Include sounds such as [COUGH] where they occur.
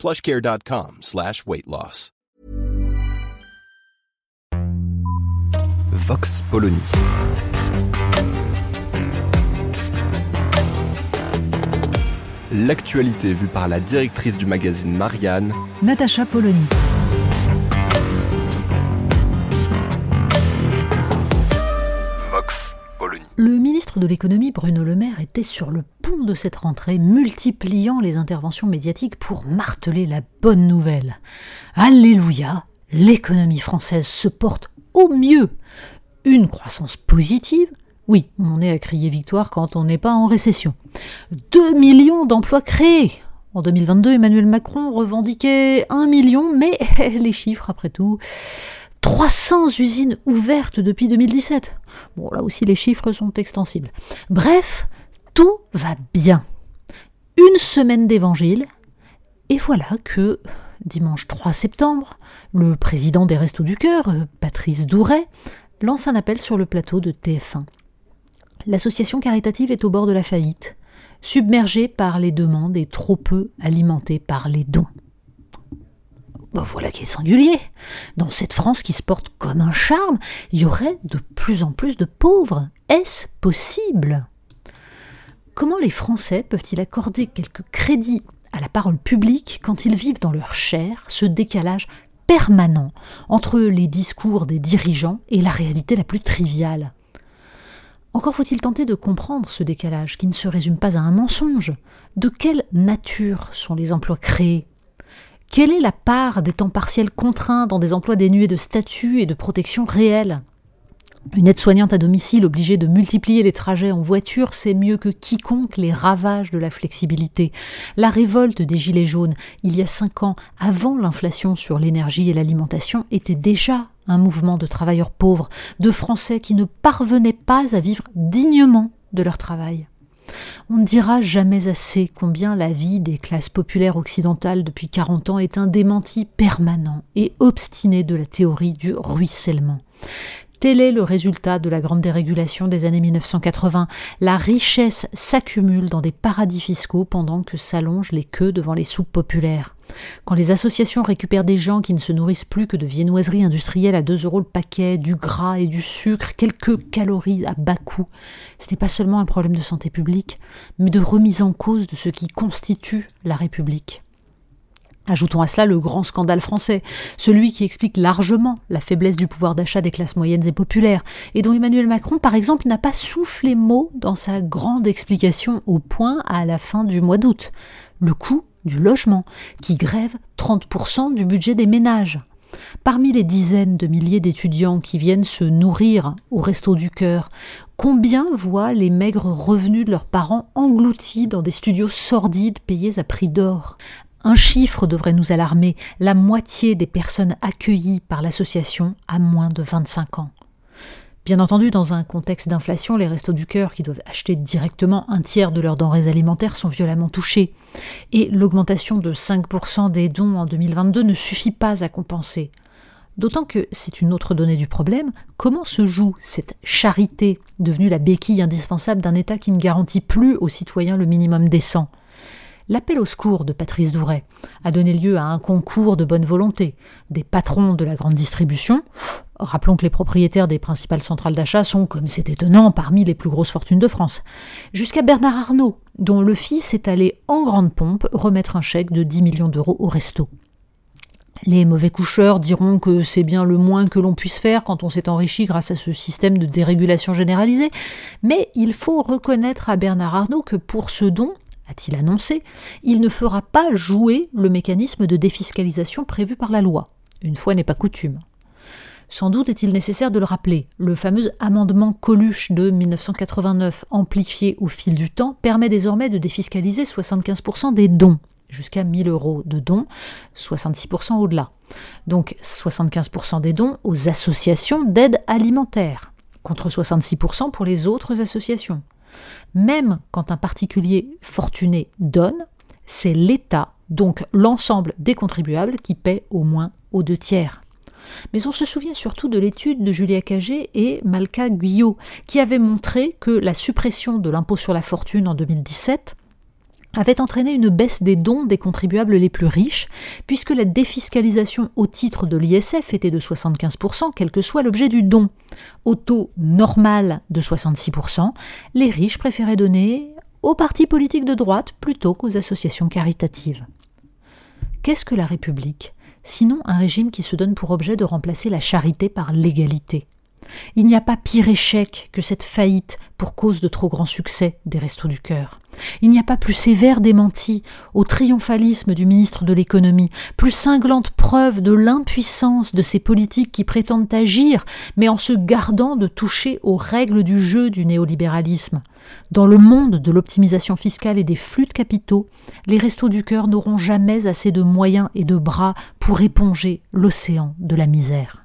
plushcare.com slash weight loss. Vox Polony. L'actualité vue par la directrice du magazine Marianne, Natacha Polony. Le ministre de l'économie Bruno Le Maire était sur le pont de cette rentrée, multipliant les interventions médiatiques pour marteler la bonne nouvelle. Alléluia, l'économie française se porte au mieux. Une croissance positive, oui, on est à crier victoire quand on n'est pas en récession. 2 millions d'emplois créés. En 2022, Emmanuel Macron revendiquait 1 million, mais [LAUGHS] les chiffres, après tout, 300 usines ouvertes depuis 2017. Bon, là aussi, les chiffres sont extensibles. Bref, tout va bien. Une semaine d'évangile, et voilà que, dimanche 3 septembre, le président des Restos du Cœur, Patrice Douret, lance un appel sur le plateau de TF1. L'association caritative est au bord de la faillite, submergée par les demandes et trop peu alimentée par les dons. Voilà qui est singulier. Dans cette France qui se porte comme un charme, il y aurait de plus en plus de pauvres. Est-ce possible? Comment les Français peuvent-ils accorder quelques crédits à la parole publique quand ils vivent dans leur chair ce décalage permanent entre les discours des dirigeants et la réalité la plus triviale? Encore faut-il tenter de comprendre ce décalage qui ne se résume pas à un mensonge. De quelle nature sont les emplois créés? Quelle est la part des temps partiels contraints dans des emplois dénués de statut et de protection réelle? Une aide-soignante à domicile obligée de multiplier les trajets en voiture sait mieux que quiconque les ravages de la flexibilité. La révolte des Gilets jaunes, il y a cinq ans, avant l'inflation sur l'énergie et l'alimentation, était déjà un mouvement de travailleurs pauvres, de Français qui ne parvenaient pas à vivre dignement de leur travail. On ne dira jamais assez combien la vie des classes populaires occidentales depuis 40 ans est un démenti permanent et obstiné de la théorie du ruissellement. Tel est le résultat de la grande dérégulation des années 1980. La richesse s'accumule dans des paradis fiscaux pendant que s'allongent les queues devant les soupes populaires. Quand les associations récupèrent des gens qui ne se nourrissent plus que de viennoiseries industrielles à 2 euros le paquet, du gras et du sucre, quelques calories à bas coût, ce n'est pas seulement un problème de santé publique, mais de remise en cause de ce qui constitue la République. Ajoutons à cela le grand scandale français, celui qui explique largement la faiblesse du pouvoir d'achat des classes moyennes et populaires, et dont Emmanuel Macron, par exemple, n'a pas soufflé mot dans sa grande explication au point à la fin du mois d'août. Le coût du logement, qui grève 30% du budget des ménages. Parmi les dizaines de milliers d'étudiants qui viennent se nourrir au resto du cœur, combien voient les maigres revenus de leurs parents engloutis dans des studios sordides payés à prix d'or? Un chiffre devrait nous alarmer, la moitié des personnes accueillies par l'association a moins de 25 ans. Bien entendu, dans un contexte d'inflation, les restos du cœur, qui doivent acheter directement un tiers de leurs denrées alimentaires, sont violemment touchés. Et l'augmentation de 5% des dons en 2022 ne suffit pas à compenser. D'autant que c'est une autre donnée du problème, comment se joue cette charité devenue la béquille indispensable d'un État qui ne garantit plus aux citoyens le minimum décent? L'appel au secours de Patrice Douret a donné lieu à un concours de bonne volonté. Des patrons de la grande distribution, rappelons que les propriétaires des principales centrales d'achat sont, comme c'est étonnant, parmi les plus grosses fortunes de France, jusqu'à Bernard Arnault, dont le fils est allé en grande pompe remettre un chèque de 10 millions d'euros au resto. Les mauvais coucheurs diront que c'est bien le moins que l'on puisse faire quand on s'est enrichi grâce à ce système de dérégulation généralisée, mais il faut reconnaître à Bernard Arnault que pour ce don, a-t-il annoncé, il ne fera pas jouer le mécanisme de défiscalisation prévu par la loi. Une fois n'est pas coutume. Sans doute est-il nécessaire de le rappeler, le fameux amendement Coluche de 1989, amplifié au fil du temps, permet désormais de défiscaliser 75% des dons. jusqu'à 1000 euros de dons, 66% au-delà. Donc 75% des dons aux associations d'aide alimentaire, contre 66% pour les autres associations. Même quand un particulier fortuné donne, c'est l'État, donc l'ensemble des contribuables, qui paie au moins aux deux tiers. Mais on se souvient surtout de l'étude de Julia Cagé et Malka Guyot, qui avait montré que la suppression de l'impôt sur la fortune en 2017 avait entraîné une baisse des dons des contribuables les plus riches, puisque la défiscalisation au titre de l'ISF était de 75%, quel que soit l'objet du don. Au taux normal de 66%, les riches préféraient donner aux partis politiques de droite plutôt qu'aux associations caritatives. Qu'est-ce que la République? Sinon un régime qui se donne pour objet de remplacer la charité par l'égalité. Il n'y a pas pire échec que cette faillite pour cause de trop grand succès des Restos du Cœur. Il n'y a pas plus sévère démenti au triomphalisme du ministre de l'économie, plus cinglante preuve de l'impuissance de ces politiques qui prétendent agir, mais en se gardant de toucher aux règles du jeu du néolibéralisme. Dans le monde de l'optimisation fiscale et des flux de capitaux, les Restos du Cœur n'auront jamais assez de moyens et de bras pour éponger l'océan de la misère.